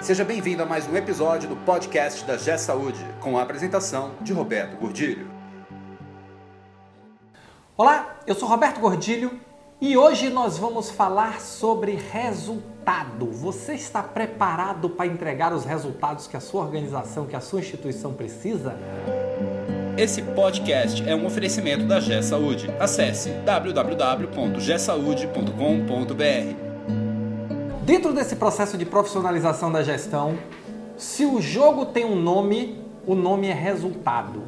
Seja bem-vindo a mais um episódio do podcast da G Saúde, com a apresentação de Roberto Gordilho. Olá, eu sou Roberto Gordilho e hoje nós vamos falar sobre resultado. Você está preparado para entregar os resultados que a sua organização, que a sua instituição precisa? Esse podcast é um oferecimento da G Saúde. Acesse www.gsaude.com.br. Dentro desse processo de profissionalização da gestão, se o jogo tem um nome, o nome é resultado.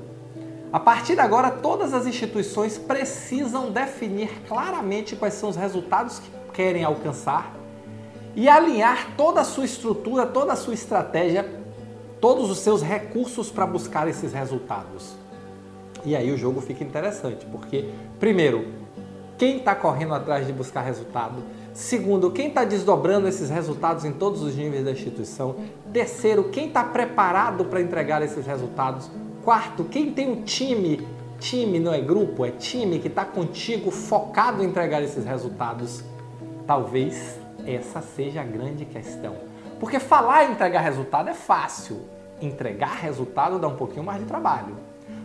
A partir de agora, todas as instituições precisam definir claramente quais são os resultados que querem alcançar e alinhar toda a sua estrutura, toda a sua estratégia, todos os seus recursos para buscar esses resultados. E aí o jogo fica interessante, porque, primeiro, quem está correndo atrás de buscar resultado? Segundo, quem está desdobrando esses resultados em todos os níveis da instituição? Terceiro, quem está preparado para entregar esses resultados? Quarto, quem tem um time, time não é grupo, é time que está contigo focado em entregar esses resultados? Talvez essa seja a grande questão. Porque falar em entregar resultado é fácil, entregar resultado dá um pouquinho mais de trabalho.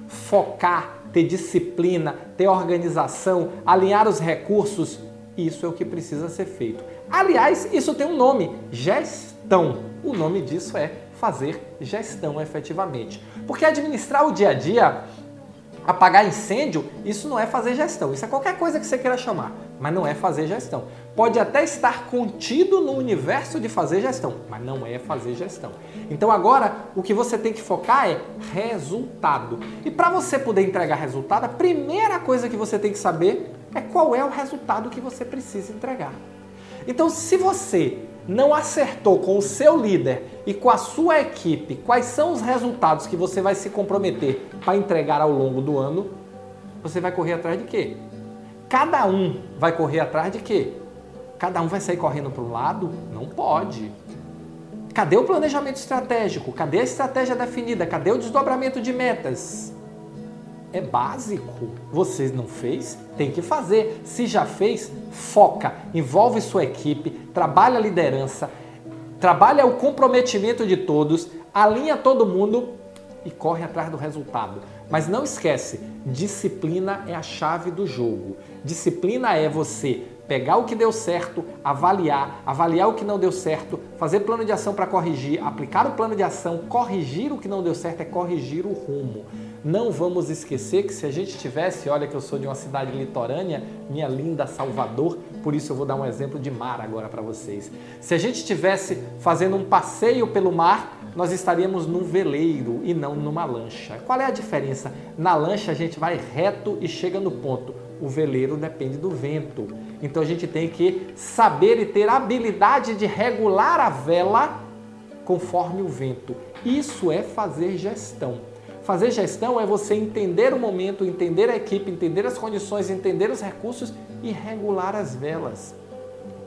Focar, ter disciplina, ter organização, alinhar os recursos, isso é o que precisa ser feito. Aliás, isso tem um nome: gestão. O nome disso é fazer gestão efetivamente. Porque administrar o dia a dia, apagar incêndio, isso não é fazer gestão. Isso é qualquer coisa que você queira chamar, mas não é fazer gestão. Pode até estar contido no universo de fazer gestão, mas não é fazer gestão. Então agora o que você tem que focar é resultado. E para você poder entregar resultado, a primeira coisa que você tem que saber é qual é o resultado que você precisa entregar. Então, se você não acertou com o seu líder e com a sua equipe quais são os resultados que você vai se comprometer para entregar ao longo do ano, você vai correr atrás de quê? Cada um vai correr atrás de quê? Cada um vai sair correndo para um lado? Não pode. Cadê o planejamento estratégico? Cadê a estratégia definida? Cadê o desdobramento de metas? É básico. Você não fez? Tem que fazer. Se já fez, foca, envolve sua equipe, trabalha a liderança, trabalha o comprometimento de todos, alinha todo mundo e corre atrás do resultado. Mas não esquece, disciplina é a chave do jogo. Disciplina é você pegar o que deu certo, avaliar, avaliar o que não deu certo, fazer plano de ação para corrigir, aplicar o plano de ação, corrigir o que não deu certo é corrigir o rumo. Não vamos esquecer que se a gente tivesse, olha que eu sou de uma cidade litorânea, minha linda Salvador, por isso eu vou dar um exemplo de mar agora para vocês. Se a gente estivesse fazendo um passeio pelo mar, nós estaríamos num veleiro e não numa lancha. Qual é a diferença? Na lancha a gente vai reto e chega no ponto. O veleiro depende do vento. Então a gente tem que saber e ter habilidade de regular a vela conforme o vento. Isso é fazer gestão. Fazer gestão é você entender o momento, entender a equipe, entender as condições, entender os recursos e regular as velas.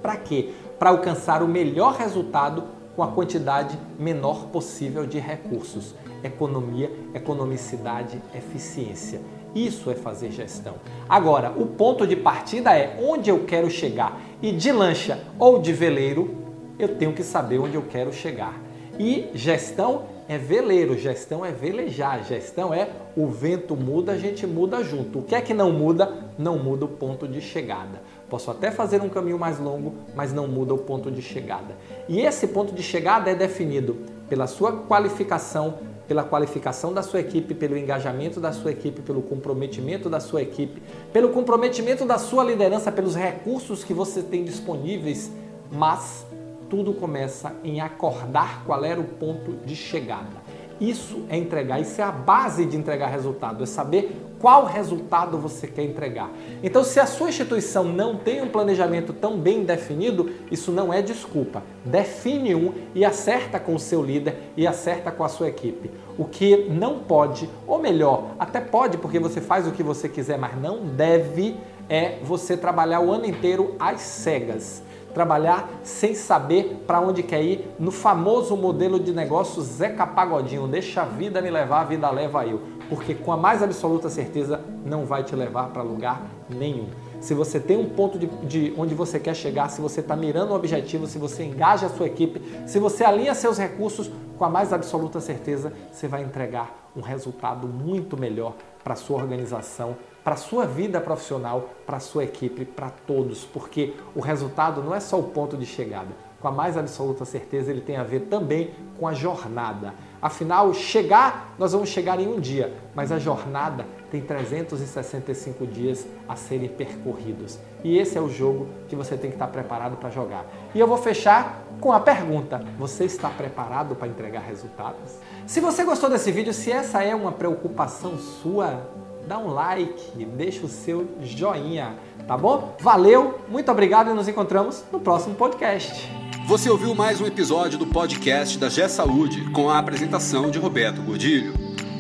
Para quê? Para alcançar o melhor resultado com a quantidade menor possível de recursos. Economia, economicidade, eficiência. Isso é fazer gestão. Agora, o ponto de partida é onde eu quero chegar. E de lancha ou de veleiro, eu tenho que saber onde eu quero chegar. E gestão é veleiro, gestão é velejar, gestão é o vento muda, a gente muda junto. O que é que não muda? Não muda o ponto de chegada. Posso até fazer um caminho mais longo, mas não muda o ponto de chegada. E esse ponto de chegada é definido pela sua qualificação, pela qualificação da sua equipe, pelo engajamento da sua equipe, pelo comprometimento da sua equipe, pelo comprometimento da sua liderança, pelos recursos que você tem disponíveis, mas tudo começa em acordar qual era o ponto de chegada. Isso é entregar, isso é a base de entregar resultado, é saber qual resultado você quer entregar. Então, se a sua instituição não tem um planejamento tão bem definido, isso não é desculpa. Define um e acerta com o seu líder e acerta com a sua equipe. O que não pode, ou melhor, até pode porque você faz o que você quiser, mas não deve, é você trabalhar o ano inteiro às cegas trabalhar sem saber para onde quer ir, no famoso modelo de negócio Zeca Pagodinho, deixa a vida me levar, a vida leva eu, porque com a mais absoluta certeza não vai te levar para lugar nenhum. se você tem um ponto de, de onde você quer chegar, se você está mirando um objetivo, se você engaja a sua equipe, se você alinha seus recursos, com a mais absoluta certeza você vai entregar um resultado muito melhor para sua organização, para a sua vida profissional, para a sua equipe, para todos, porque o resultado não é só o ponto de chegada. Com a mais absoluta certeza, ele tem a ver também com a jornada. Afinal, chegar, nós vamos chegar em um dia, mas a jornada tem 365 dias a serem percorridos. E esse é o jogo que você tem que estar preparado para jogar. E eu vou fechar com a pergunta: você está preparado para entregar resultados? Se você gostou desse vídeo, se essa é uma preocupação sua, dá um like, deixa o seu joinha, tá bom? Valeu, muito obrigado e nos encontramos no próximo podcast. Você ouviu mais um episódio do podcast da G Saúde com a apresentação de Roberto Gordilho.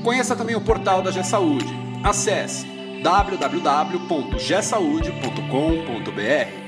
Conheça também o portal da G Saúde. Acesse www.gsaude.com.br